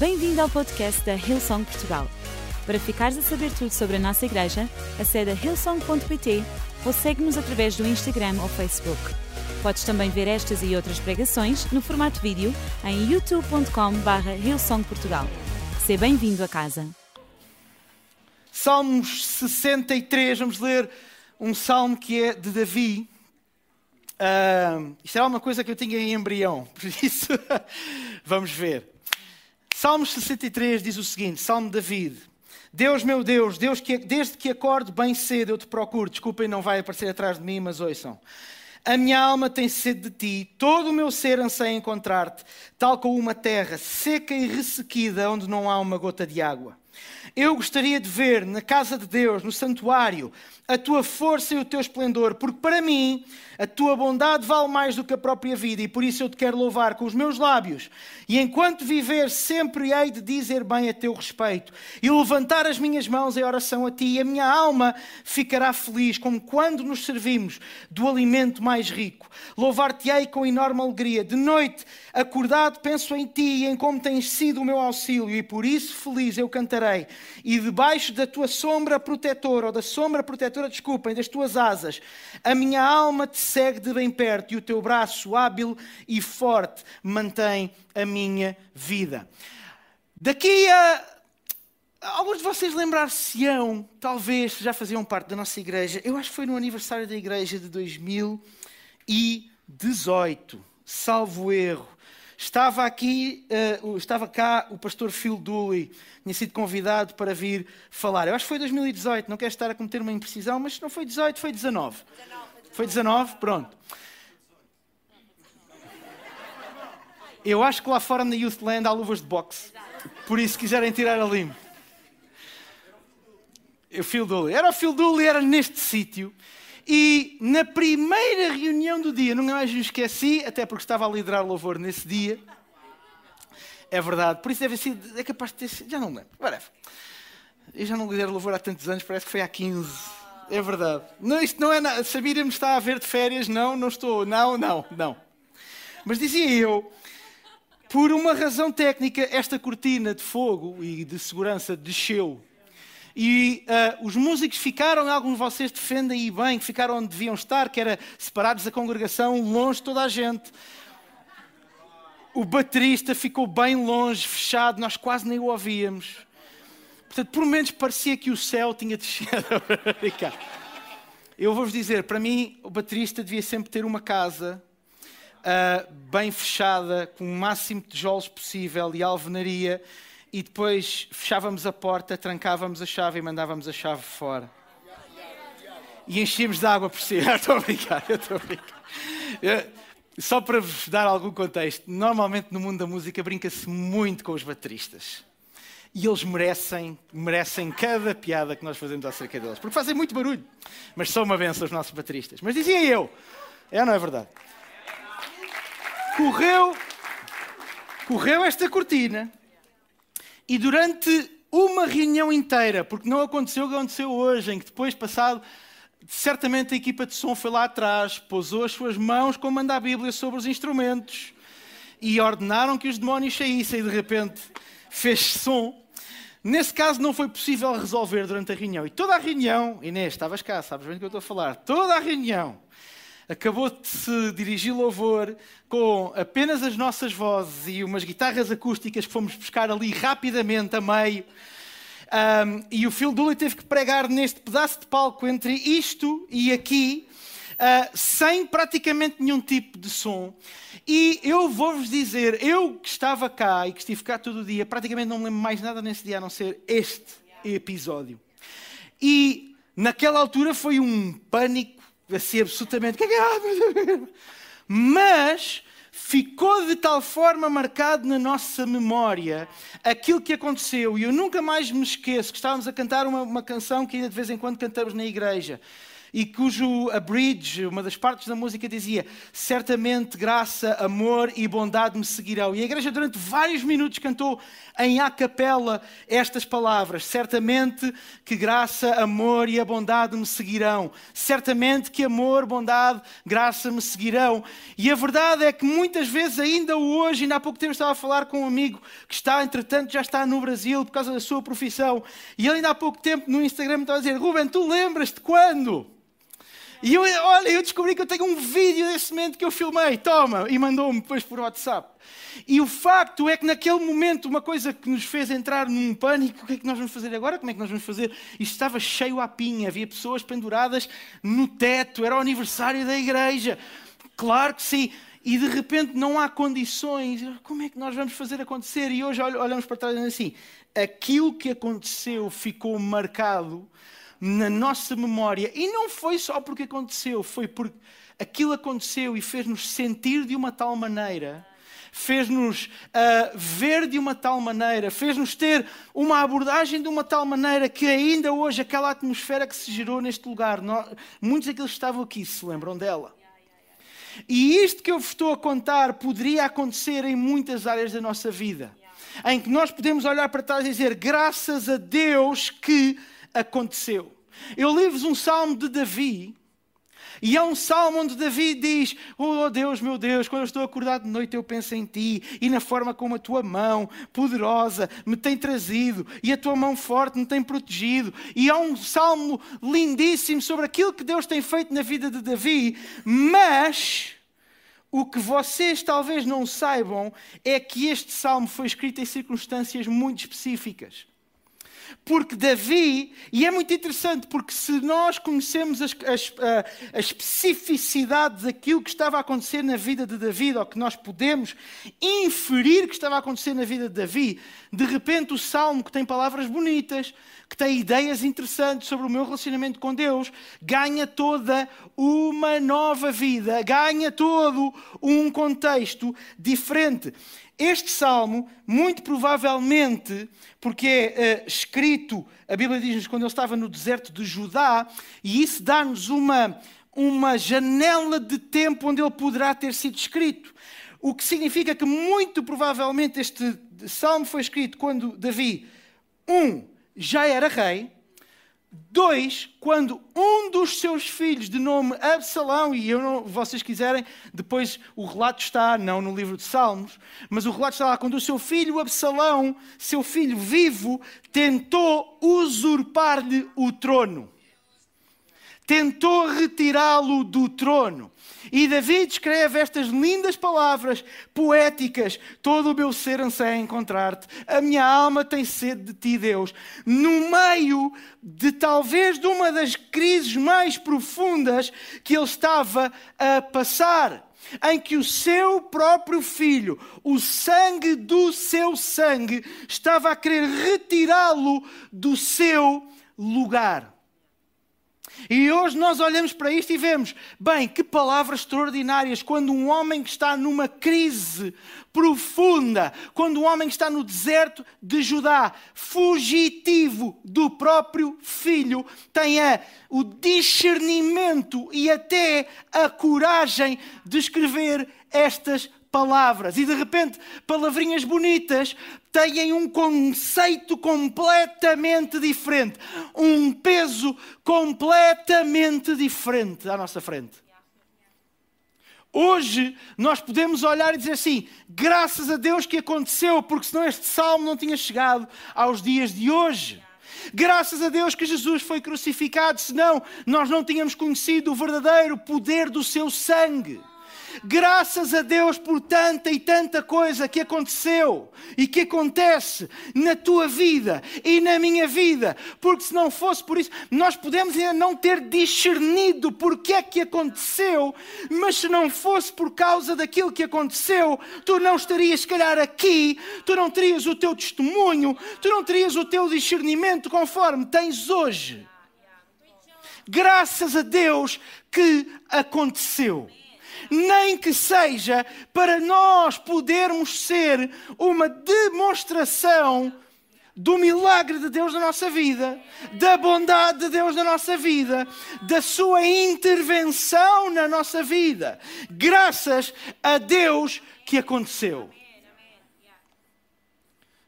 Bem-vindo ao podcast da Hillsong Portugal. Para ficares a saber tudo sobre a nossa igreja, acede a hillsong.pt ou segue-nos através do Instagram ou Facebook. Podes também ver estas e outras pregações no formato vídeo em youtube.com.br hillsongportugal. Seja bem-vindo a casa. Salmos 63, vamos ler um salmo que é de Davi. Uh, isto era uma coisa que eu tinha em embrião, por isso vamos ver. Salmos 63 diz o seguinte: Salmo David. Deus, meu Deus, Deus que, desde que acordo bem cedo eu te procuro. Desculpem, não vai aparecer atrás de mim, mas ouçam. A minha alma tem sede de ti, todo o meu ser anseia encontrar-te, tal como uma terra seca e ressequida onde não há uma gota de água. Eu gostaria de ver na casa de Deus, no santuário, a tua força e o teu esplendor, porque para mim a tua bondade vale mais do que a própria vida e por isso eu te quero louvar com os meus lábios. E enquanto viver, sempre hei de dizer bem a teu respeito e levantar as minhas mãos em oração a ti, e a minha alma ficará feliz, como quando nos servimos do alimento mais rico. Louvar-te-ei com enorme alegria. De noite, acordado, penso em ti e em como tens sido o meu auxílio, e por isso feliz eu cantarei. E debaixo da tua sombra protetora, ou da sombra protetora, desculpem, das tuas asas. A minha alma te segue de bem perto e o teu braço hábil e forte mantém a minha vida. Daqui a. Alguns de vocês lembrar-se-ão, talvez já faziam parte da nossa igreja. Eu acho que foi no aniversário da igreja de 2018, salvo erro. Estava aqui, uh, estava cá o pastor Phil Dooley, tinha sido convidado para vir falar. Eu acho que foi 2018, não quero estar a cometer uma imprecisão, mas não foi 18, foi 19. 19 foi 19, pronto. Eu acho que lá fora na Youthland há luvas de boxe. Por isso, se quiserem tirar a limpo. O Phil Dooley. Era o Phil Dooley, era neste sítio. E na primeira reunião do dia, nunca mais me esqueci, até porque estava a liderar louvor nesse dia. É verdade, por isso deve ser, é capaz de ter sido, já não lembro, whatever. Eu já não lidero louvor há tantos anos, parece que foi há 15. É verdade. Não, isto não é nada. Sabira me está a ver de férias? Não, não estou. Não, não, não. Mas dizia eu, por uma razão técnica, esta cortina de fogo e de segurança desceu e uh, os músicos ficaram, alguns de vocês defendem e bem, que ficaram onde deviam estar, que era separados da congregação, longe de toda a gente. O baterista ficou bem longe, fechado, nós quase nem o ouvíamos. Portanto, por menos parecia que o céu tinha descido Eu vou-vos dizer, para mim, o baterista devia sempre ter uma casa uh, bem fechada, com o máximo de tijolos possível e alvenaria e depois fechávamos a porta, trancávamos a chave e mandávamos a chave fora. E enchíamos de água por cima. Estou a brincar, estou a brincar. Só para vos dar algum contexto, normalmente no mundo da música brinca-se muito com os bateristas. E eles merecem, merecem cada piada que nós fazemos acerca deles. Porque fazem muito barulho. Mas são uma benção os nossos bateristas. Mas dizia eu, é ou não é verdade? Correu, correu esta cortina e durante uma reunião inteira, porque não aconteceu o que aconteceu hoje, em que depois, passado, certamente a equipa de som foi lá atrás, pousou as suas mãos, como manda a Bíblia, sobre os instrumentos e ordenaram que os demónios saíssem e de repente fez som. Nesse caso não foi possível resolver durante a reunião. E toda a reunião, Inês, estavas cá, sabes bem do que eu estou a falar, toda a reunião acabou de se dirigir louvor com apenas as nossas vozes e umas guitarras acústicas que fomos buscar ali rapidamente a meio. Um, e o Phil Dooley teve que pregar neste pedaço de palco entre isto e aqui, uh, sem praticamente nenhum tipo de som. E eu vou-vos dizer, eu que estava cá e que estive cá todo o dia, praticamente não me lembro mais nada nesse dia a não ser este episódio. E naquela altura foi um pânico assim absolutamente. É é? Mas ficou de tal forma marcado na nossa memória aquilo que aconteceu, e eu nunca mais me esqueço que estávamos a cantar uma, uma canção que ainda de vez em quando cantamos na igreja, e cujo a bridge, uma das partes da música dizia: Certamente graça, amor e bondade me seguirão. E a igreja durante vários minutos cantou em a capela estas palavras: Certamente que graça, amor e a bondade me seguirão. Certamente que amor, bondade, graça me seguirão. E a verdade é que muitas vezes, ainda hoje, ainda há pouco tempo estava a falar com um amigo que está, entretanto, já está no Brasil por causa da sua profissão. E ele ainda há pouco tempo no Instagram estava a dizer: Ruben, tu lembras-te quando? E eu, olha, eu descobri que eu tenho um vídeo desse momento que eu filmei, toma, e mandou-me depois por WhatsApp. E o facto é que naquele momento, uma coisa que nos fez entrar num pânico, o que é que nós vamos fazer agora? Como é que nós vamos fazer? Isto estava cheio à pinha, havia pessoas penduradas no teto, era o aniversário da igreja. Claro que sim. E de repente não há condições. Como é que nós vamos fazer acontecer? E hoje olhamos para trás e assim: aquilo que aconteceu ficou marcado na nossa memória. E não foi só porque aconteceu, foi porque aquilo aconteceu e fez-nos sentir de uma tal maneira, fez-nos uh, ver de uma tal maneira, fez-nos ter uma abordagem de uma tal maneira que ainda hoje aquela atmosfera que se gerou neste lugar, nós, muitos daqueles que estavam aqui se lembram dela. E isto que eu vos estou a contar poderia acontecer em muitas áreas da nossa vida, em que nós podemos olhar para trás e dizer graças a Deus que aconteceu. Eu li-vos um salmo de Davi, e é um salmo onde Davi diz: Oh Deus, meu Deus, quando eu estou acordado de noite eu penso em ti e na forma como a tua mão poderosa me tem trazido e a tua mão forte me tem protegido. E é um salmo lindíssimo sobre aquilo que Deus tem feito na vida de Davi, mas. O que vocês talvez não saibam é que este salmo foi escrito em circunstâncias muito específicas. Porque Davi, e é muito interessante, porque se nós conhecemos as, a, a especificidade daquilo que estava a acontecer na vida de Davi, ou que nós podemos inferir que estava a acontecer na vida de Davi, de repente o salmo que tem palavras bonitas, que tem ideias interessantes sobre o meu relacionamento com Deus, ganha toda uma nova vida, ganha todo um contexto diferente. Este salmo, muito provavelmente, porque é uh, escrito, a Bíblia diz-nos quando ele estava no deserto de Judá, e isso dá-nos uma, uma janela de tempo onde ele poderá ter sido escrito. O que significa que, muito provavelmente, este salmo foi escrito quando Davi, um, já era rei, Dois, quando um dos seus filhos, de nome Absalão, e eu não, vocês quiserem, depois o relato está, não no livro de Salmos, mas o relato está lá, quando o seu filho Absalão, seu filho vivo, tentou usurpar-lhe o trono. Tentou retirá-lo do trono. E Davi escreve estas lindas palavras poéticas: Todo o meu ser anseia encontrar-te, a minha alma tem sede de ti, Deus. No meio de talvez de uma das crises mais profundas que ele estava a passar em que o seu próprio filho, o sangue do seu sangue, estava a querer retirá-lo do seu lugar. E hoje nós olhamos para isto e vemos, bem, que palavras extraordinárias quando um homem que está numa crise profunda, quando um homem que está no deserto de Judá, fugitivo do próprio filho, tem o discernimento e até a coragem de escrever estas palavras. E de repente, palavrinhas bonitas têm um conceito completamente diferente, um peso completamente diferente à nossa frente. Hoje nós podemos olhar e dizer assim: graças a Deus que aconteceu, porque senão este salmo não tinha chegado aos dias de hoje. Graças a Deus que Jesus foi crucificado, senão nós não tínhamos conhecido o verdadeiro poder do seu sangue. Graças a Deus por tanta e tanta coisa que aconteceu e que acontece na tua vida e na minha vida, porque se não fosse por isso, nós podemos ainda não ter discernido porque é que aconteceu, mas se não fosse por causa daquilo que aconteceu, tu não estarias, se calhar, aqui, tu não terias o teu testemunho, tu não terias o teu discernimento conforme tens hoje. Graças a Deus que aconteceu nem que seja para nós podermos ser uma demonstração do milagre de Deus na nossa vida, da bondade de Deus na nossa vida, da sua intervenção na nossa vida, graças a Deus que aconteceu.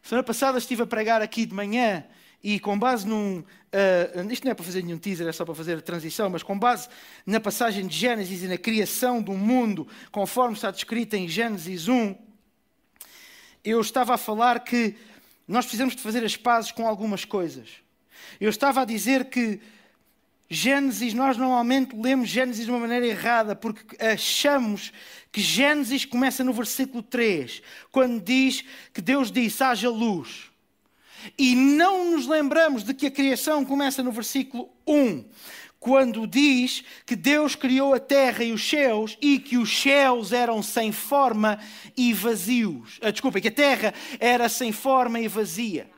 Semana passada estive a pregar aqui de manhã e com base num. Uh, isto não é para fazer nenhum teaser, é só para fazer a transição, mas com base na passagem de Gênesis e na criação do mundo, conforme está descrita em Gênesis 1, eu estava a falar que nós precisamos de fazer as pazes com algumas coisas. Eu estava a dizer que Gênesis, nós normalmente lemos Gênesis de uma maneira errada, porque achamos que Gênesis começa no versículo 3, quando diz que Deus disse: haja luz. E não nos lembramos de que a criação começa no versículo 1, quando diz que Deus criou a terra e os céus e que os céus eram sem forma e vazios. Ah, desculpa, que a terra era sem forma e vazia.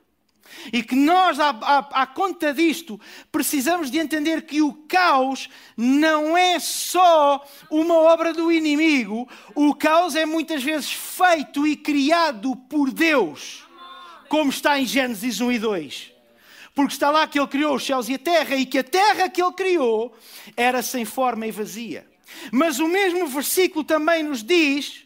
E que nós, à, à, à, conta disto, precisamos de entender que o caos não é só uma obra do inimigo, o caos é muitas vezes feito e criado por Deus, como está em Gênesis 1 e 2 porque está lá que ele criou os céus e a terra, e que a terra que ele criou era sem forma e vazia. Mas o mesmo versículo também nos diz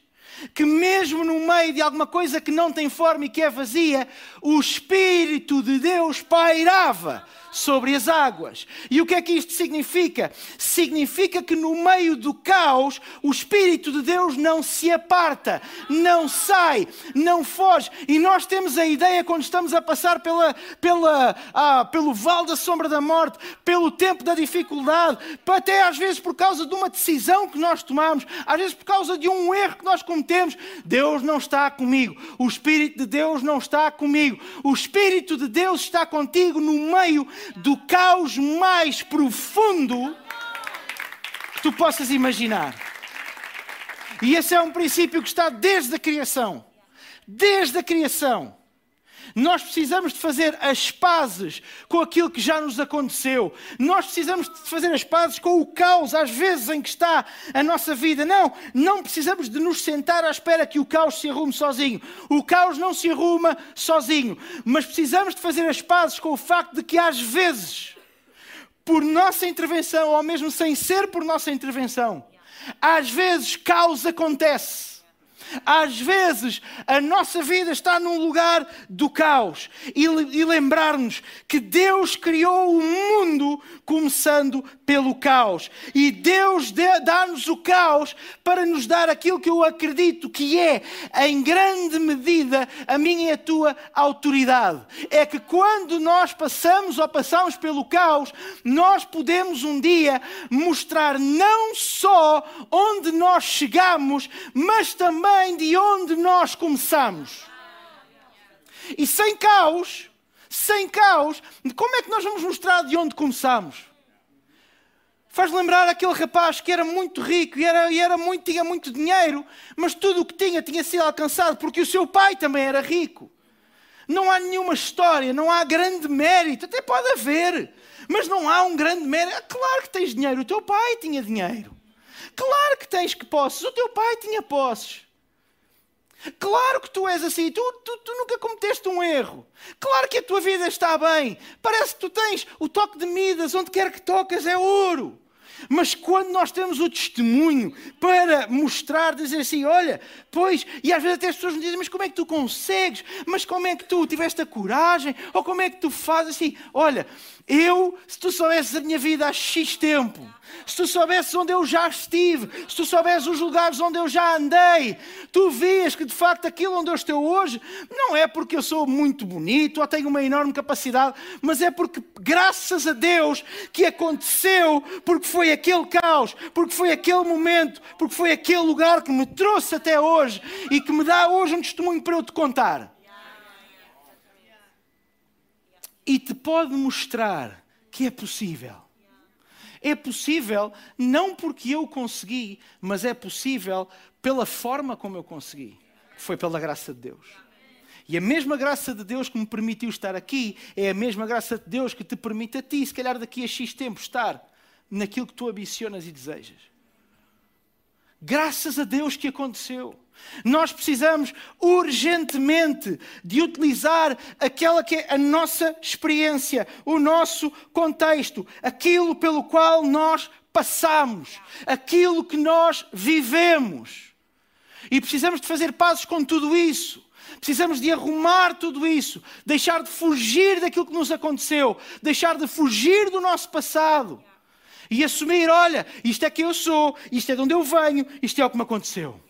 que, mesmo no meio de alguma coisa que não tem forma e que é vazia, o Espírito de Deus pairava sobre as águas. E o que é que isto significa? Significa que no meio do caos, o Espírito de Deus não se aparta, não sai, não foge. E nós temos a ideia, quando estamos a passar pela, pela, ah, pelo vale da sombra da morte, pelo tempo da dificuldade, até às vezes por causa de uma decisão que nós tomamos, às vezes por causa de um erro que nós cometemos, Deus não está comigo, o Espírito de Deus não está comigo, o Espírito de Deus está contigo no meio do caos mais profundo que tu possas imaginar. E esse é um princípio que está desde a criação. Desde a criação. Nós precisamos de fazer as pazes com aquilo que já nos aconteceu. Nós precisamos de fazer as pazes com o caos, às vezes, em que está a nossa vida. Não, não precisamos de nos sentar à espera que o caos se arrume sozinho. O caos não se arruma sozinho. Mas precisamos de fazer as pazes com o facto de que, às vezes, por nossa intervenção, ou mesmo sem ser por nossa intervenção, às vezes caos acontece às vezes a nossa vida está num lugar do caos e, e lembrar-nos que Deus criou o mundo começando pelo caos e Deus dá-nos o caos para nos dar aquilo que eu acredito que é, em grande medida, a minha e a tua autoridade. É que quando nós passamos ou passamos pelo caos, nós podemos um dia mostrar não só onde nós chegamos, mas também vem de onde nós começamos. E sem caos, sem caos, como é que nós vamos mostrar de onde começamos? Faz lembrar aquele rapaz que era muito rico e, era, e era muito, tinha muito dinheiro, mas tudo o que tinha tinha sido alcançado porque o seu pai também era rico. Não há nenhuma história, não há grande mérito, até pode haver, mas não há um grande mérito. Claro que tens dinheiro, o teu pai tinha dinheiro. Claro que tens que posses, o teu pai tinha posses. Claro que tu és assim, tu, tu, tu, nunca cometeste um erro. Claro que a tua vida está bem. Parece que tu tens o toque de Midas, onde quer que tocas é ouro. Mas quando nós temos o testemunho para mostrar, dizer assim, olha, pois, e às vezes até as pessoas me dizem, mas como é que tu consegues? Mas como é que tu tiveste a coragem? Ou como é que tu fazes assim? Olha, eu, se tu soubesses a minha vida há X tempo, se tu soubesses onde eu já estive, se tu soubesses os lugares onde eu já andei, tu vias que de facto aquilo onde eu estou hoje não é porque eu sou muito bonito ou tenho uma enorme capacidade, mas é porque, graças a Deus, que aconteceu, porque foi aquele caos, porque foi aquele momento, porque foi aquele lugar que me trouxe até hoje e que me dá hoje um testemunho para eu te contar. E te pode mostrar que é possível é possível não porque eu consegui, mas é possível pela forma como eu consegui. Foi pela graça de Deus. E a mesma graça de Deus que me permitiu estar aqui é a mesma graça de Deus que te permite a ti, se calhar daqui a X tempo, estar naquilo que tu ambicionas e desejas. Graças a Deus que aconteceu. Nós precisamos urgentemente de utilizar aquela que é a nossa experiência, o nosso contexto, aquilo pelo qual nós passamos, aquilo que nós vivemos. E precisamos de fazer passos com tudo isso. Precisamos de arrumar tudo isso, deixar de fugir daquilo que nos aconteceu, deixar de fugir do nosso passado e assumir: olha, isto é que eu sou, isto é de onde eu venho, isto é o que me aconteceu.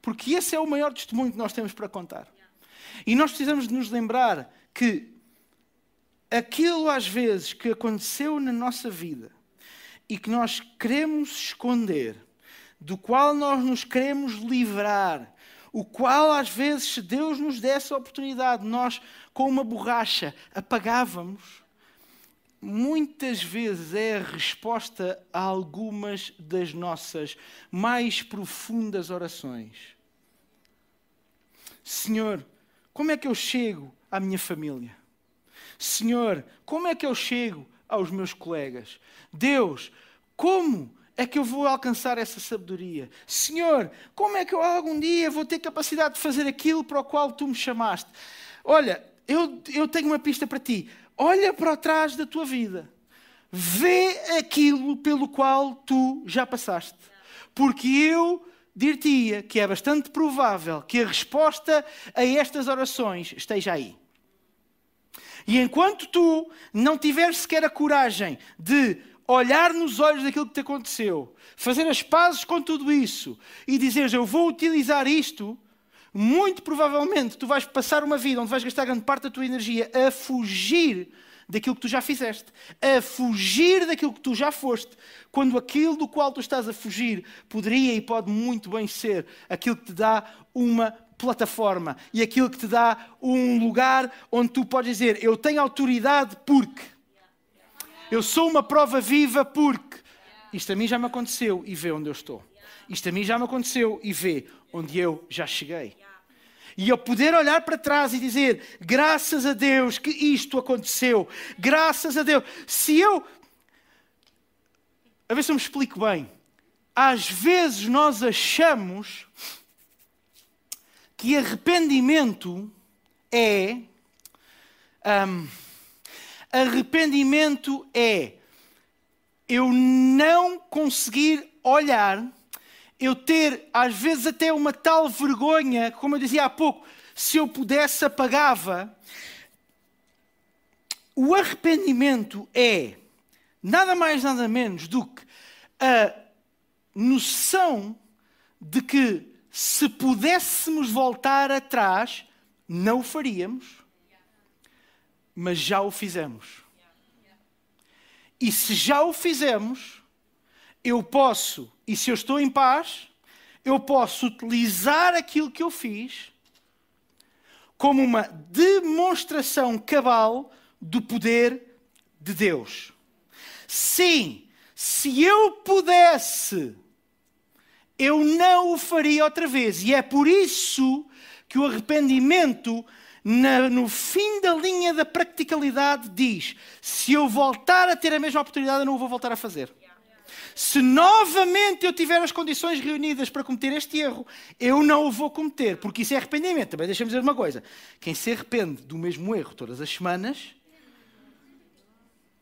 Porque esse é o maior testemunho que nós temos para contar. E nós precisamos de nos lembrar que aquilo às vezes que aconteceu na nossa vida e que nós queremos esconder, do qual nós nos queremos livrar, o qual às vezes, se Deus nos desse a oportunidade, nós com uma borracha apagávamos, muitas vezes é a resposta a algumas das nossas mais profundas orações. Senhor, como é que eu chego à minha família? Senhor, como é que eu chego aos meus colegas? Deus, como é que eu vou alcançar essa sabedoria? Senhor, como é que eu algum dia vou ter capacidade de fazer aquilo para o qual tu me chamaste? Olha, eu, eu tenho uma pista para ti. Olha para trás da tua vida. Vê aquilo pelo qual tu já passaste. Porque eu dir-te-ia que é bastante provável que a resposta a estas orações esteja aí. E enquanto tu não tiveres sequer a coragem de olhar nos olhos daquilo que te aconteceu, fazer as pazes com tudo isso e dizeres eu vou utilizar isto, muito provavelmente tu vais passar uma vida onde vais gastar grande parte da tua energia a fugir daquilo que tu já fizeste, a fugir daquilo que tu já foste, quando aquilo do qual tu estás a fugir poderia e pode muito bem ser aquilo que te dá uma plataforma e aquilo que te dá um lugar onde tu podes dizer: Eu tenho autoridade porque. Eu sou uma prova viva porque. Isto a mim já me aconteceu e vê onde eu estou. Isto a mim já me aconteceu e vê onde eu já cheguei. E eu poder olhar para trás e dizer: graças a Deus que isto aconteceu, graças a Deus. Se eu. A ver se eu me explico bem. Às vezes nós achamos que arrependimento é. Um, arrependimento é eu não conseguir olhar eu ter, às vezes, até uma tal vergonha, como eu dizia há pouco, se eu pudesse, apagava. O arrependimento é nada mais, nada menos do que a noção de que se pudéssemos voltar atrás, não o faríamos, mas já o fizemos. E se já o fizemos, eu posso, e se eu estou em paz, eu posso utilizar aquilo que eu fiz como uma demonstração cabal do poder de Deus. Sim, se eu pudesse, eu não o faria outra vez. E é por isso que o arrependimento, no fim da linha da practicalidade, diz: se eu voltar a ter a mesma oportunidade, eu não o vou voltar a fazer. Se novamente eu tiver as condições reunidas para cometer este erro, eu não o vou cometer, porque isso é arrependimento. Também deixa-me dizer uma coisa: quem se arrepende do mesmo erro todas as semanas,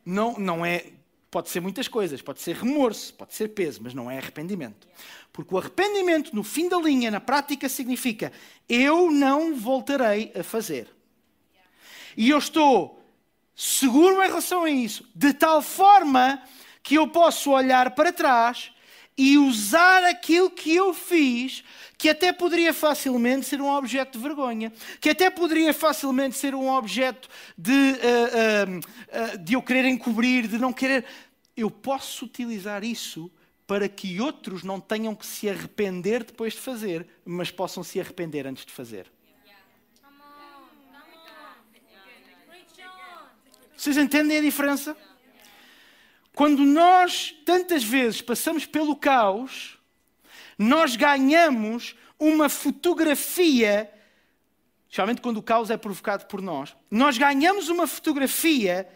não, não é. Pode ser muitas coisas, pode ser remorso, pode ser peso, mas não é arrependimento. Porque o arrependimento, no fim da linha, na prática, significa eu não voltarei a fazer. E eu estou seguro em relação a isso, de tal forma que eu posso olhar para trás e usar aquilo que eu fiz, que até poderia facilmente ser um objeto de vergonha, que até poderia facilmente ser um objeto de, uh, uh, uh, de eu querer encobrir, de não querer. Eu posso utilizar isso para que outros não tenham que se arrepender depois de fazer, mas possam se arrepender antes de fazer. Vocês entendem a diferença? Quando nós tantas vezes passamos pelo caos, nós ganhamos uma fotografia, especialmente quando o caos é provocado por nós, nós ganhamos uma fotografia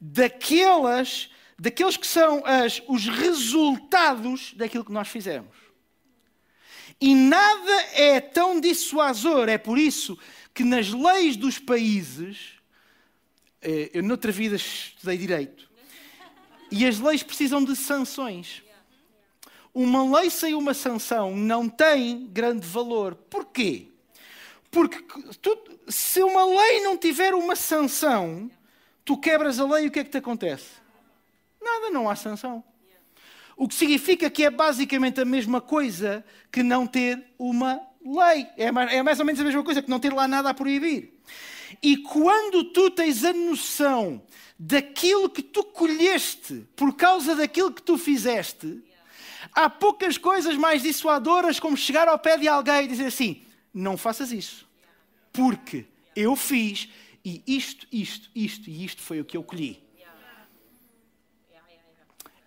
daquelas daqueles que são as, os resultados daquilo que nós fizemos. E nada é tão dissuasor, é por isso que nas leis dos países, eh, eu noutra vida estudei direito, e as leis precisam de sanções. Uma lei sem uma sanção não tem grande valor. Porquê? Porque tu, se uma lei não tiver uma sanção, tu quebras a lei e o que é que te acontece? Nada, não há sanção. O que significa que é basicamente a mesma coisa que não ter uma lei. É mais, é mais ou menos a mesma coisa que não ter lá nada a proibir. E quando tu tens a noção daquilo que tu colheste por causa daquilo que tu fizeste, há poucas coisas mais dissuadoras como chegar ao pé de alguém e dizer assim: não faças isso, porque eu fiz e isto, isto, isto e isto foi o que eu colhi.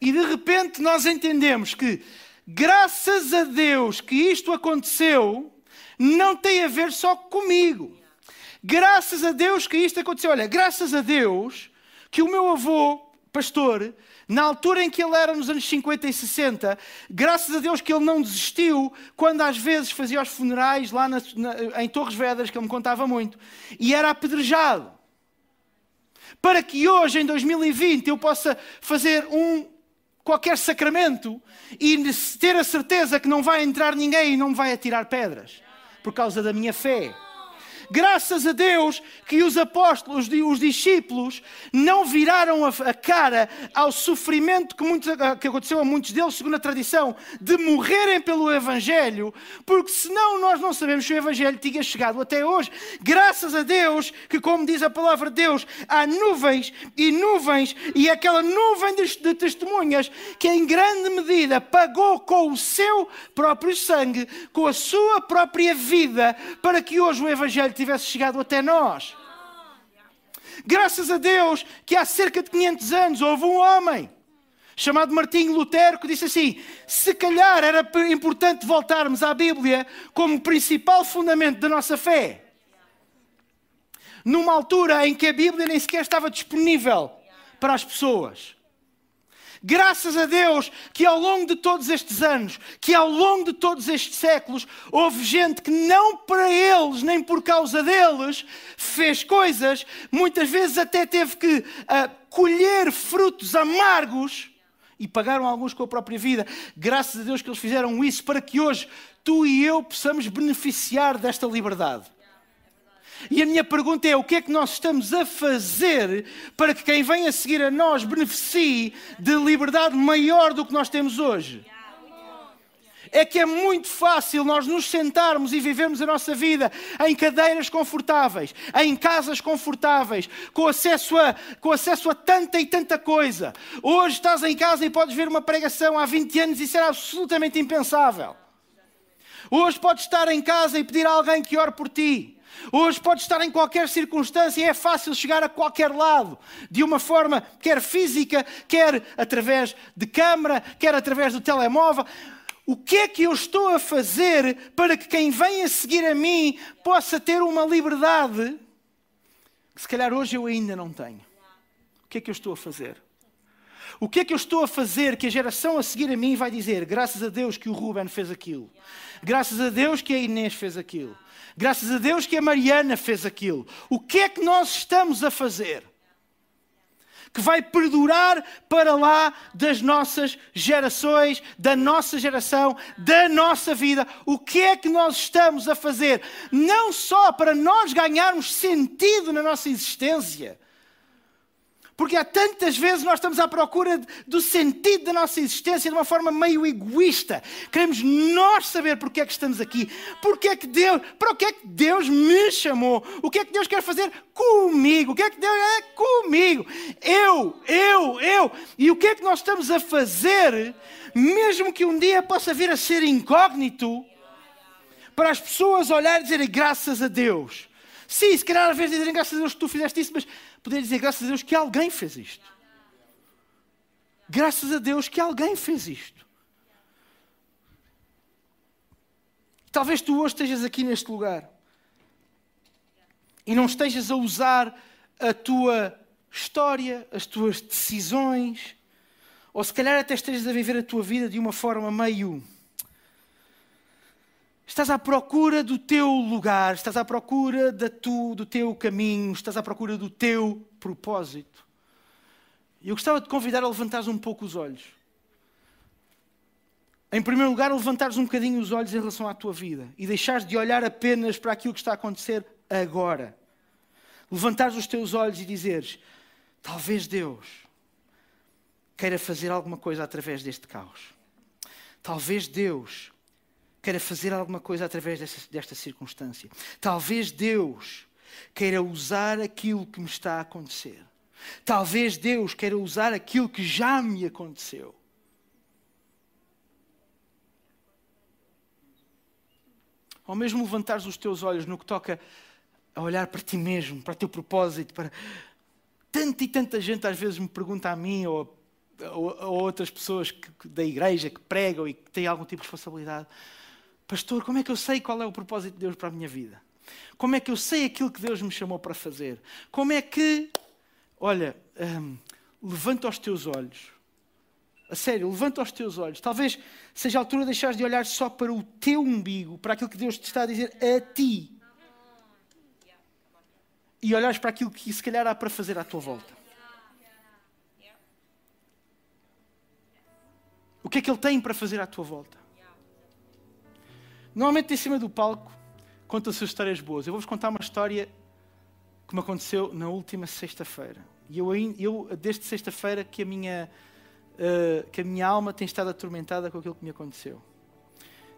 E de repente nós entendemos que, graças a Deus que isto aconteceu, não tem a ver só comigo. Graças a Deus que isto aconteceu. Olha, graças a Deus que o meu avô, pastor, na altura em que ele era nos anos 50 e 60, graças a Deus que ele não desistiu quando às vezes fazia os funerais lá na, na, em Torres Vedras, que ele me contava muito, e era apedrejado. Para que hoje, em 2020, eu possa fazer um qualquer sacramento e ter a certeza que não vai entrar ninguém e não me vai atirar pedras por causa da minha fé. Graças a Deus que os apóstolos, os discípulos, não viraram a cara ao sofrimento que, que aconteceu a muitos deles, segundo a tradição, de morrerem pelo Evangelho, porque senão nós não sabemos se o Evangelho tinha chegado até hoje. Graças a Deus que, como diz a palavra de Deus, há nuvens e nuvens, e aquela nuvem de, de testemunhas que em grande medida pagou com o seu próprio sangue, com a sua própria vida, para que hoje o Evangelho tivesse chegado até nós. Graças a Deus que há cerca de 500 anos houve um homem chamado Martinho Lutero que disse assim: se calhar era importante voltarmos à Bíblia como principal fundamento da nossa fé. Numa altura em que a Bíblia nem sequer estava disponível para as pessoas. Graças a Deus que ao longo de todos estes anos, que ao longo de todos estes séculos, houve gente que não para eles, nem por causa deles, fez coisas, muitas vezes até teve que uh, colher frutos amargos e pagaram alguns com a própria vida. Graças a Deus que eles fizeram isso para que hoje tu e eu possamos beneficiar desta liberdade. E a minha pergunta é: o que é que nós estamos a fazer para que quem vem a seguir a nós beneficie de liberdade maior do que nós temos hoje? É que é muito fácil nós nos sentarmos e vivermos a nossa vida em cadeiras confortáveis, em casas confortáveis, com acesso a, com acesso a tanta e tanta coisa. Hoje estás em casa e podes ver uma pregação há 20 anos e era absolutamente impensável. Hoje podes estar em casa e pedir a alguém que ore por ti. Hoje pode estar em qualquer circunstância e é fácil chegar a qualquer lado, de uma forma, quer física, quer através de câmara, quer através do telemóvel. O que é que eu estou a fazer para que quem vem a seguir a mim possa ter uma liberdade que se calhar hoje eu ainda não tenho? O que é que eu estou a fazer? O que é que eu estou a fazer que a geração a seguir a mim vai dizer? Graças a Deus que o Ruben fez aquilo. Graças a Deus que a Inês fez aquilo. Graças a Deus que a Mariana fez aquilo. O que é que nós estamos a fazer? Que vai perdurar para lá das nossas gerações, da nossa geração, da nossa vida. O que é que nós estamos a fazer? Não só para nós ganharmos sentido na nossa existência, porque há tantas vezes nós estamos à procura do sentido da nossa existência de uma forma meio egoísta. Queremos nós saber porque é que estamos aqui, porque é que Deus, para o que é que Deus me chamou, o que é que Deus quer fazer comigo, o que é que Deus é comigo, eu, eu, eu. E o que é que nós estamos a fazer, mesmo que um dia possa vir a ser incógnito, para as pessoas olharem e dizerem graças a Deus. Sim, se calhar às vezes dizerem graças a Deus que tu fizeste isso, mas poder dizer graças a Deus que alguém fez isto. Graças a Deus que alguém fez isto. Talvez tu hoje estejas aqui neste lugar e não estejas a usar a tua história, as tuas decisões, Ou se calhar até estejas a viver a tua vida de uma forma meio. Estás à procura do teu lugar, estás à procura da tu, do teu caminho, estás à procura do teu propósito. E eu gostava de convidar a levantares um pouco os olhos. Em primeiro lugar, levantares um bocadinho os olhos em relação à tua vida e deixares de olhar apenas para aquilo que está a acontecer agora. Levantares os teus olhos e dizeres: talvez Deus queira fazer alguma coisa através deste caos. Talvez Deus queira fazer alguma coisa através desta, desta circunstância. Talvez Deus queira usar aquilo que me está a acontecer. Talvez Deus queira usar aquilo que já me aconteceu. Ou mesmo levantares os teus olhos no que toca a olhar para ti mesmo, para o teu propósito, para tanta e tanta gente às vezes me pergunta a mim ou a outras pessoas que, da igreja que pregam e que têm algum tipo de responsabilidade. Pastor, como é que eu sei qual é o propósito de Deus para a minha vida? Como é que eu sei aquilo que Deus me chamou para fazer? Como é que, olha, hum, levanta os teus olhos. A sério, levanta os teus olhos. Talvez seja a altura de deixares de olhar só para o teu umbigo, para aquilo que Deus te está a dizer a ti. E olhares para aquilo que se calhar há para fazer à tua volta. O que é que Ele tem para fazer à tua volta? Normalmente em cima do palco contam-se histórias boas. Eu vou-vos contar uma história que me aconteceu na última sexta-feira. E eu, eu desde sexta-feira que a minha uh, que a minha alma tem estado atormentada com aquilo que me aconteceu.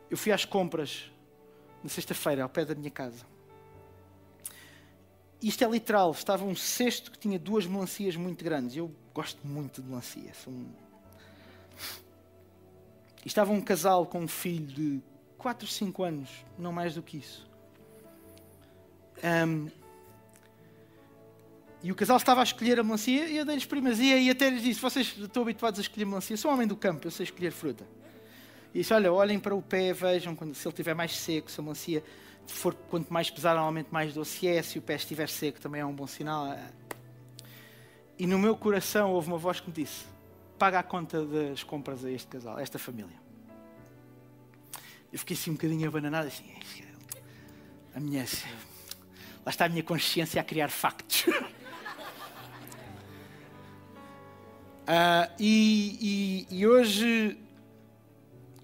Eu fui às compras na sexta-feira ao pé da minha casa. Isto é literal. Estava um cesto que tinha duas melancias muito grandes. Eu gosto muito de melancia. São... E estava um casal com um filho de 4, 5 anos, não mais do que isso. Um, e o casal estava a escolher a melancia e eu dei-lhes primazia e até lhes disse: Vocês estão habituados a escolher melancia? Sou homem do campo, eu sei escolher fruta. E disse: Olha, olhem para o pé, vejam quando, se ele estiver mais seco, se a melancia for quanto mais pesada, normalmente mais doce é. Se o pé estiver seco, também é um bom sinal. E no meu coração houve uma voz que me disse: Paga a conta das compras a este casal, a esta família. Eu fiquei assim um bocadinho abananado, assim, a minha. Lá está a minha consciência a criar factos. uh, e, e, e, hoje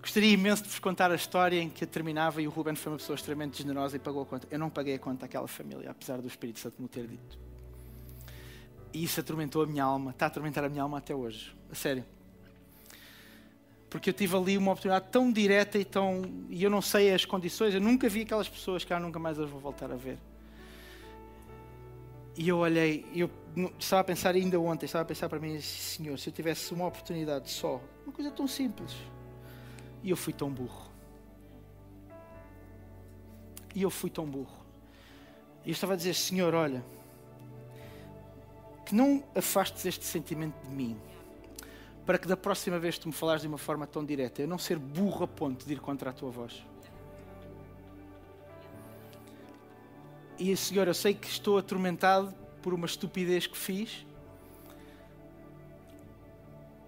gostaria imenso de vos contar a história em que terminava e o Ruben foi uma pessoa extremamente generosa e pagou a conta. Eu não paguei a conta àquela família, apesar do Espírito Santo me ter dito. E isso atormentou a minha alma, está a atormentar a minha alma até hoje. A sério porque eu tive ali uma oportunidade tão direta e tão. e eu não sei as condições, eu nunca vi aquelas pessoas que eu nunca mais as vou voltar a ver. E eu olhei, eu estava a pensar ainda ontem, estava a pensar para mim, Senhor, se eu tivesse uma oportunidade só, uma coisa tão simples, e eu fui tão burro. E eu fui tão burro. E eu estava a dizer, Senhor, olha, que não afastes este sentimento de mim para que da próxima vez tu me falares de uma forma tão direta, eu não ser burro a ponto de ir contra a tua voz. E Senhor, eu sei que estou atormentado por uma estupidez que fiz,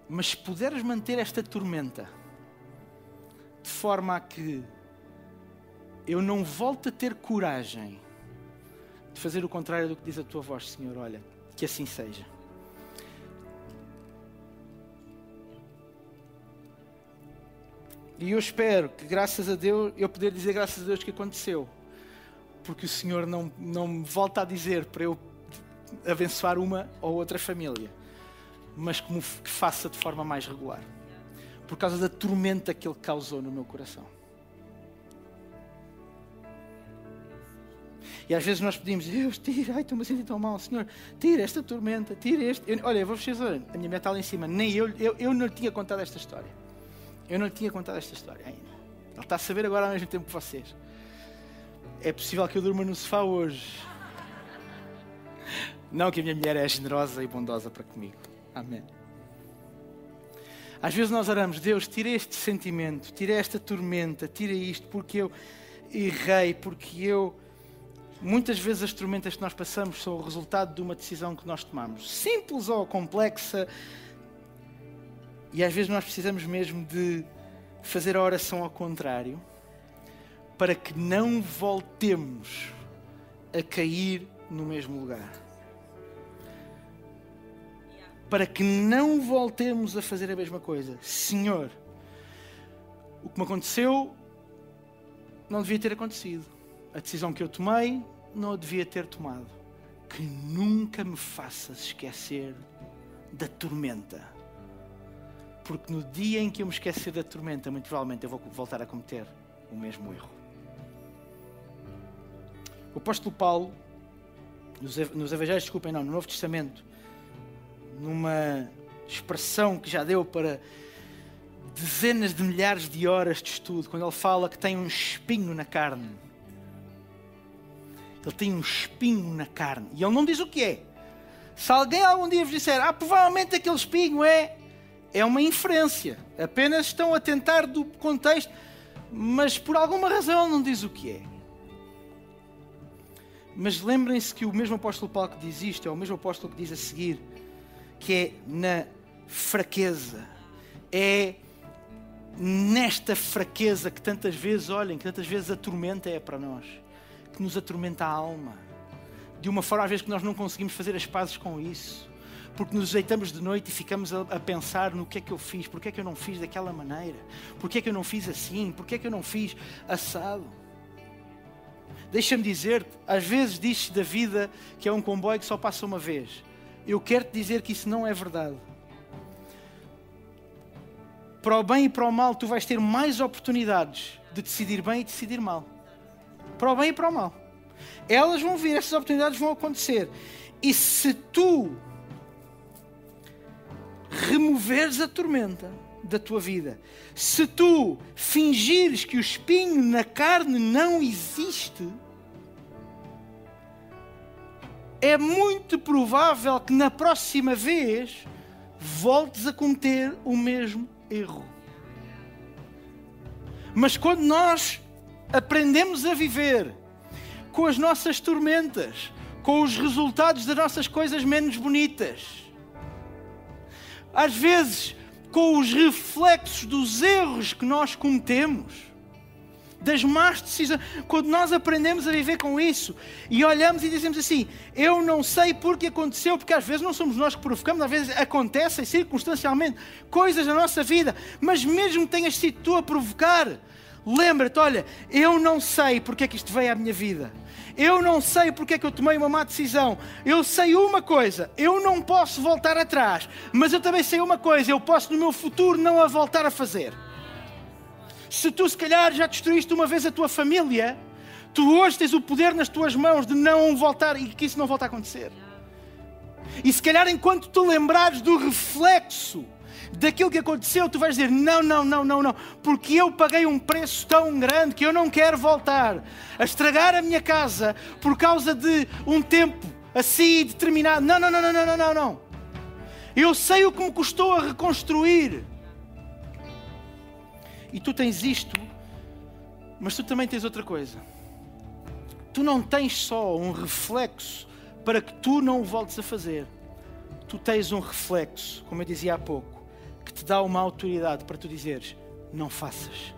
mas se puderes manter esta tormenta de forma a que eu não volte a ter coragem de fazer o contrário do que diz a tua voz, Senhor, olha, que assim seja. E eu espero que, graças a Deus, eu poder dizer graças a Deus que aconteceu. Porque o Senhor não, não me volta a dizer para eu abençoar uma ou outra família, mas como que faça de forma mais regular. Por causa da tormenta que Ele causou no meu coração. E às vezes nós pedimos, Deus, tira, ai, estou-me a sentir tão mal, Senhor, tira esta tormenta, tira este. Eu, olha, eu vou dizer, a minha meta está lá em cima, nem eu, eu, eu não lhe tinha contado esta história. Eu não lhe tinha contado esta história ainda. Ele está a saber agora ao mesmo tempo que vocês. É possível que eu durma no sofá hoje. Não que a minha mulher é generosa e bondosa para comigo. Amém. Às vezes nós oramos, Deus, tira este sentimento, tira esta tormenta, tira isto, porque eu errei, porque eu. Muitas vezes as tormentas que nós passamos são o resultado de uma decisão que nós tomamos. Simples ou complexa, E às vezes nós precisamos mesmo de fazer a oração ao contrário, para que não voltemos a cair no mesmo lugar. Para que não voltemos a fazer a mesma coisa. Senhor, o que me aconteceu não devia ter acontecido. A decisão que eu tomei não a devia ter tomado. Que nunca me faças esquecer da tormenta. Porque no dia em que eu me esquecer da tormenta, muito provavelmente eu vou voltar a cometer o mesmo erro. O apóstolo Paulo, nos Evangelhos, desculpem, não, no Novo Testamento, numa expressão que já deu para dezenas de milhares de horas de estudo, quando ele fala que tem um espinho na carne. Ele tem um espinho na carne. E ele não diz o que é. Se alguém algum dia vos disser, ah, provavelmente aquele espinho é, é uma inferência. Apenas estão a tentar do contexto, mas por alguma razão não diz o que é. Mas lembrem-se que o mesmo apóstolo Paulo que diz isto é o mesmo apóstolo que diz a seguir que é na fraqueza, é nesta fraqueza que tantas vezes, olhem, que tantas vezes a tormenta é para nós, que nos atormenta a alma, de uma forma às vezes que nós não conseguimos fazer as pazes com isso, porque nos deitamos de noite e ficamos a, a, pensar no que é que eu fiz, porque é que eu não fiz daquela maneira, porque é que eu não fiz assim, porque é que eu não fiz assado. Deixa-me dizer, às vezes diz-se da vida que é um comboio que só passa uma vez. Eu quero te dizer que isso não é verdade. Para o bem e para o mal, tu vais ter mais oportunidades de decidir bem e decidir mal. Para o bem e para o mal. Elas vão vir, essas oportunidades vão acontecer. E se tu removeres a tormenta da tua vida, se tu fingires que o espinho na carne não existe, é muito provável que na próxima vez voltes a cometer o mesmo erro. Mas quando nós aprendemos a viver com as nossas tormentas, com os resultados das nossas coisas menos bonitas, às vezes com os reflexos dos erros que nós cometemos, das más decisões. Quando nós aprendemos a viver com isso e olhamos e dizemos assim: Eu não sei porque aconteceu, porque às vezes não somos nós que provocamos, às vezes acontecem circunstancialmente coisas na nossa vida, mas mesmo que tenhas sido tu a provocar, lembra-te: olha, eu não sei porque é que isto veio à minha vida. Eu não sei porque é que eu tomei uma má decisão. Eu sei uma coisa, eu não posso voltar atrás, mas eu também sei uma coisa, eu posso no meu futuro não a voltar a fazer. Se tu, se calhar, já destruíste uma vez a tua família, tu hoje tens o poder nas tuas mãos de não voltar e que isso não volte a acontecer. E se calhar, enquanto tu lembrares do reflexo daquilo que aconteceu, tu vais dizer: não, não, não, não, não, porque eu paguei um preço tão grande que eu não quero voltar a estragar a minha casa por causa de um tempo assim determinado. Não, não, não, não, não, não, não. Eu sei o que me custou a reconstruir. E tu tens isto, mas tu também tens outra coisa. Tu não tens só um reflexo para que tu não o voltes a fazer. Tu tens um reflexo, como eu dizia há pouco, que te dá uma autoridade para tu dizeres: não faças.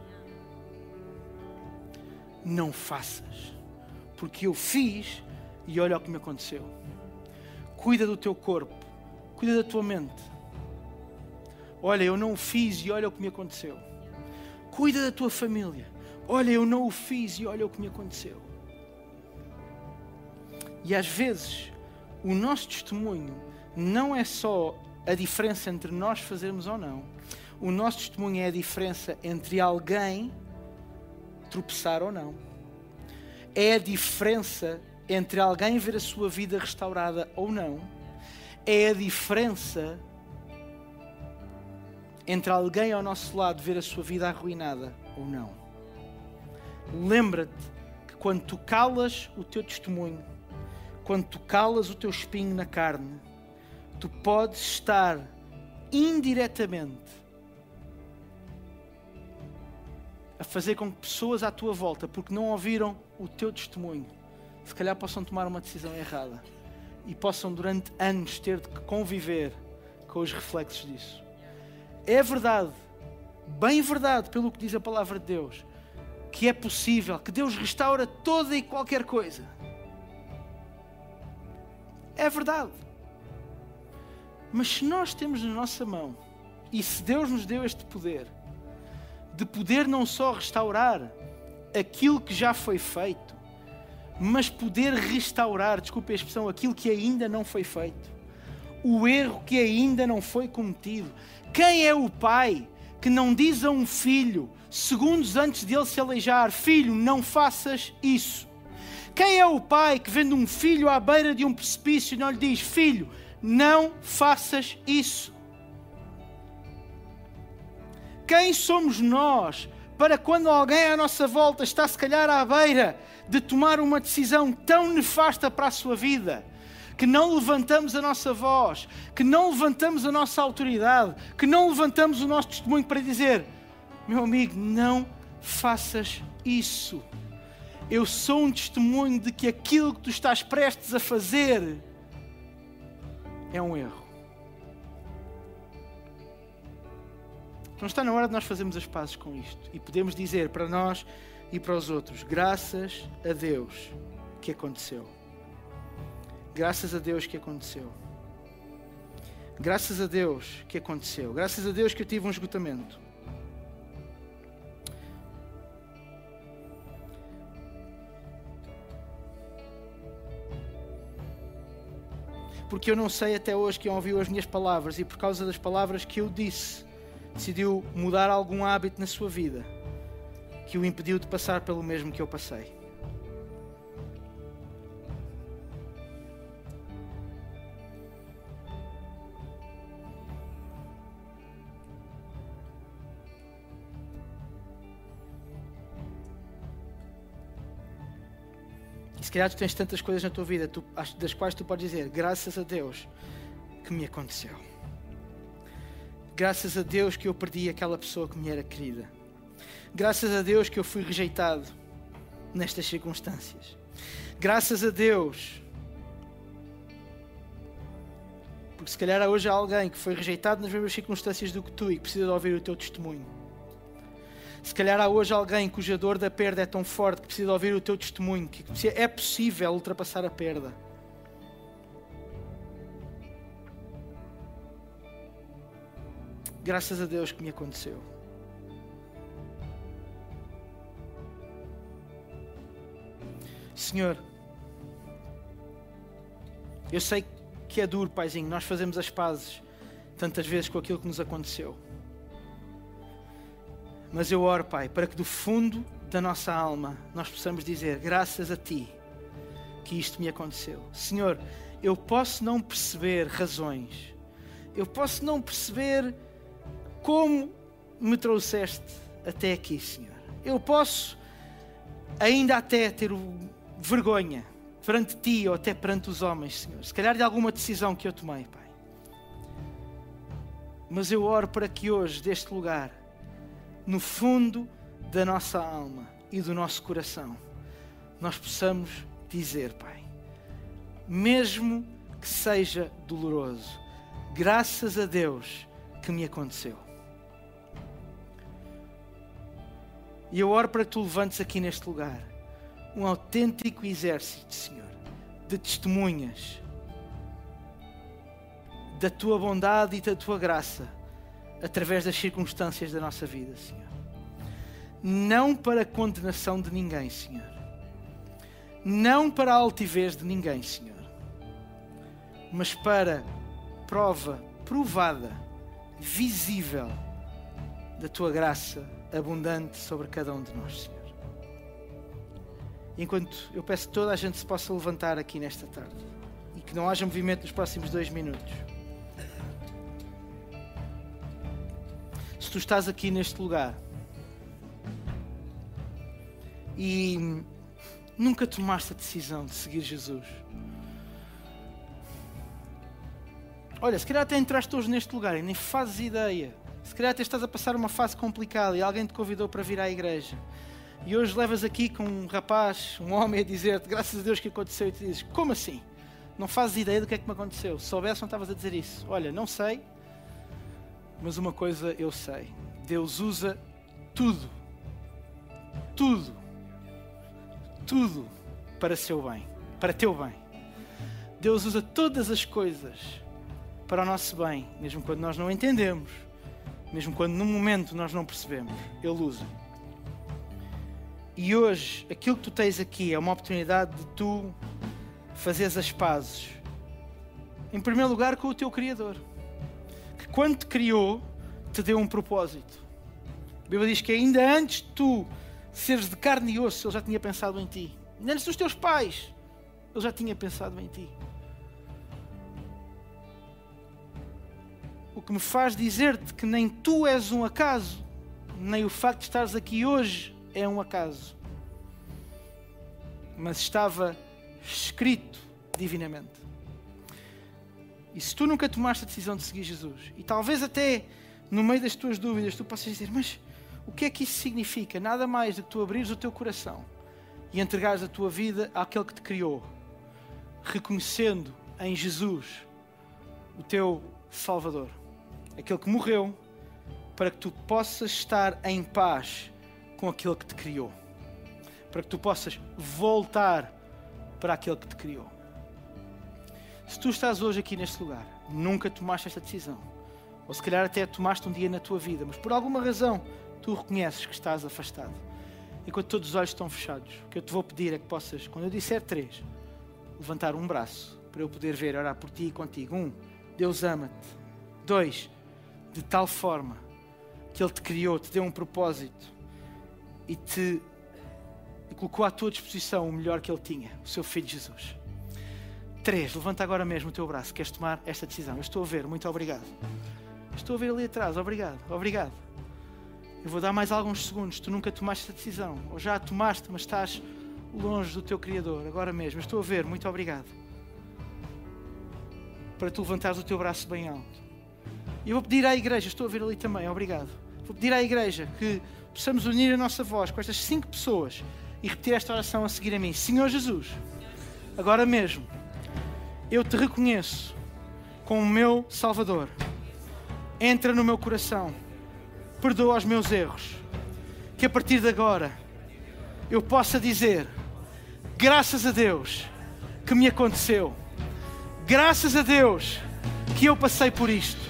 Não faças. Porque eu fiz e olha o que me aconteceu. Cuida do teu corpo, cuida da tua mente. Olha, eu não o fiz e olha o que me aconteceu. Cuida da tua família. Olha, eu não o fiz e olha o que me aconteceu. E às vezes, o nosso testemunho não é só a diferença entre nós fazermos ou não. O nosso testemunho é a diferença entre alguém tropeçar ou não. É a diferença entre alguém ver a sua vida restaurada ou não. É a diferença entre alguém ao nosso lado ver a sua vida arruinada ou não. Lembra-te que quando tu calas o teu testemunho, quando tu calas o teu espinho na carne, tu podes estar indiretamente a fazer com que pessoas à tua volta, porque não ouviram o teu testemunho, se calhar possam tomar uma decisão errada e possam durante anos ter de conviver com os reflexos disso é verdade, bem verdade, pelo que diz a palavra de Deus, que é possível, que Deus restaura toda e qualquer coisa. É verdade. Mas se nós temos na nossa mão, e se Deus nos deu este poder, de poder não só restaurar aquilo que já foi feito, mas poder restaurar, desculpe a expressão, aquilo que ainda não foi feito, o erro que ainda não foi cometido. Quem é o pai que não diz a um filho, segundos antes dele se aleijar: Filho, não faças isso? Quem é o pai que, vendo um filho à beira de um precipício, não lhe diz: Filho, não faças isso? Quem somos nós para quando alguém à nossa volta está, se calhar, à beira de tomar uma decisão tão nefasta para a sua vida, que não levantamos a nossa voz, que não levantamos a nossa autoridade, que não levantamos o nosso testemunho para dizer: meu amigo, não faças isso. Eu sou um testemunho de que aquilo que tu estás prestes a fazer é um erro. Então está na hora de nós fazermos as pazes com isto e podemos dizer para nós e para os outros: graças a Deus que aconteceu. Graças a Deus que aconteceu. Graças a Deus que aconteceu. Graças a Deus que eu tive um esgotamento. Porque eu não sei até hoje quem ouviu as minhas palavras e por causa das palavras que eu disse, decidiu mudar algum hábito na sua vida que o impediu de passar pelo mesmo que eu passei. Calhar tu tens tantas coisas na tua vida tu, das quais tu podes dizer, graças a Deus que me aconteceu. Graças a Deus que eu perdi aquela pessoa que me era querida. Graças a Deus que eu fui rejeitado nestas circunstâncias. Graças a Deus. Porque se calhar hoje há alguém que foi rejeitado nas mesmas circunstâncias do que tu e que precisa de ouvir o teu testemunho. Se calhar há hoje alguém cuja dor da perda é tão forte que precisa ouvir o teu testemunho, que é possível ultrapassar a perda. Graças a Deus que me aconteceu. Senhor, eu sei que é duro, Paizinho, nós fazemos as pazes tantas vezes com aquilo que nos aconteceu. Mas eu oro, Pai, para que do fundo da nossa alma nós possamos dizer: graças a Ti que isto me aconteceu. Senhor, eu posso não perceber razões, eu posso não perceber como me trouxeste até aqui, Senhor. Eu posso ainda até ter vergonha perante Ti ou até perante os homens, Senhor. Se calhar de alguma decisão que eu tomei, Pai. Mas eu oro para que hoje, deste lugar, no fundo da nossa alma e do nosso coração, nós possamos dizer, Pai, mesmo que seja doloroso, graças a Deus que me aconteceu. E eu oro para que tu levantes aqui neste lugar um autêntico exército, Senhor, de testemunhas da tua bondade e da tua graça através das circunstâncias da nossa vida, Senhor. Não para condenação de ninguém, Senhor. Não para a altivez de ninguém, Senhor. Mas para prova provada, visível da tua graça abundante sobre cada um de nós, Senhor. Enquanto eu peço que toda a gente se possa levantar aqui nesta tarde e que não haja movimento nos próximos dois minutos. Tu estás aqui neste lugar e nunca tomaste a decisão de seguir Jesus, olha, se calhar até entraste hoje neste lugar e nem fazes ideia. Se calhar até estás a passar uma fase complicada e alguém te convidou para vir à igreja. E hoje levas aqui com um rapaz, um homem, a dizer-te, graças a Deus que aconteceu, e tu dizes, como assim? Não fazes ideia do que é que me aconteceu. Se soubesse, não estavas a dizer isso. Olha, não sei, Mas uma coisa eu sei: Deus usa tudo, tudo, tudo para seu bem, para teu bem. Deus usa todas as coisas para o nosso bem, mesmo quando nós não entendemos, mesmo quando no momento nós não percebemos, Ele usa. E hoje, aquilo que tu tens aqui é uma oportunidade de tu fazeres as pazes, em primeiro lugar, com o teu Criador, quando te criou, te deu um propósito. A Bíblia diz que ainda antes de tu seres de carne e osso, Ele já tinha pensado em ti. Ainda antes dos teus pais, Ele já tinha pensado em ti. O que me faz dizer-te que nem tu és um acaso, nem o facto de estares aqui hoje é um acaso. Mas estava escrito divinamente. E se tu nunca tomaste a decisão de seguir Jesus, e talvez até no meio das tuas dúvidas tu possas dizer, mas o que é que isso significa? Nada mais do que tu abrires o teu coração e entregares a tua vida àquele que te criou, reconhecendo em Jesus o teu Salvador, aquele que morreu para que tu possas estar em paz com aquele que te criou, para que tu possas voltar para aquele que te criou. Se tu estás hoje aqui neste lugar, nunca tomaste esta decisão, ou se calhar até tomaste um dia na tua vida, mas por alguma razão tu reconheces que estás afastado. Enquanto todos os olhos estão fechados, o que eu te vou pedir é que possas, quando eu disser três, levantar um braço para eu poder ver, orar por ti e contigo. Um, Deus ama-te. Dois, de tal forma que Ele te criou, te deu um propósito e te e colocou à tua disposição o melhor que Ele tinha, o seu Filho Jesus. Três, levanta agora mesmo o teu braço. Queres tomar esta decisão? Eu estou a ver, muito obrigado. Estou a ver ali atrás, obrigado, obrigado. Eu vou dar mais alguns segundos. Tu nunca tomaste esta decisão, ou já a tomaste, mas estás longe do teu Criador, agora mesmo. Eu estou a ver, muito obrigado. Para tu levantares o teu braço bem alto. E eu vou pedir à igreja, estou a ver ali também, obrigado. Vou pedir à igreja que possamos unir a nossa voz com estas cinco pessoas e repetir esta oração a seguir a mim. Senhor Jesus, agora mesmo eu te reconheço como meu Salvador. Entra no meu coração, perdoa os meus erros. Que a partir de agora eu possa dizer: graças a Deus que me aconteceu, graças a Deus que eu passei por isto,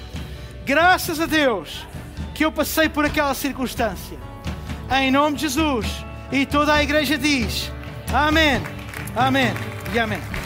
graças a Deus que eu passei por aquela circunstância. Em nome de Jesus. E toda a igreja diz: Amém, Amém e Amém.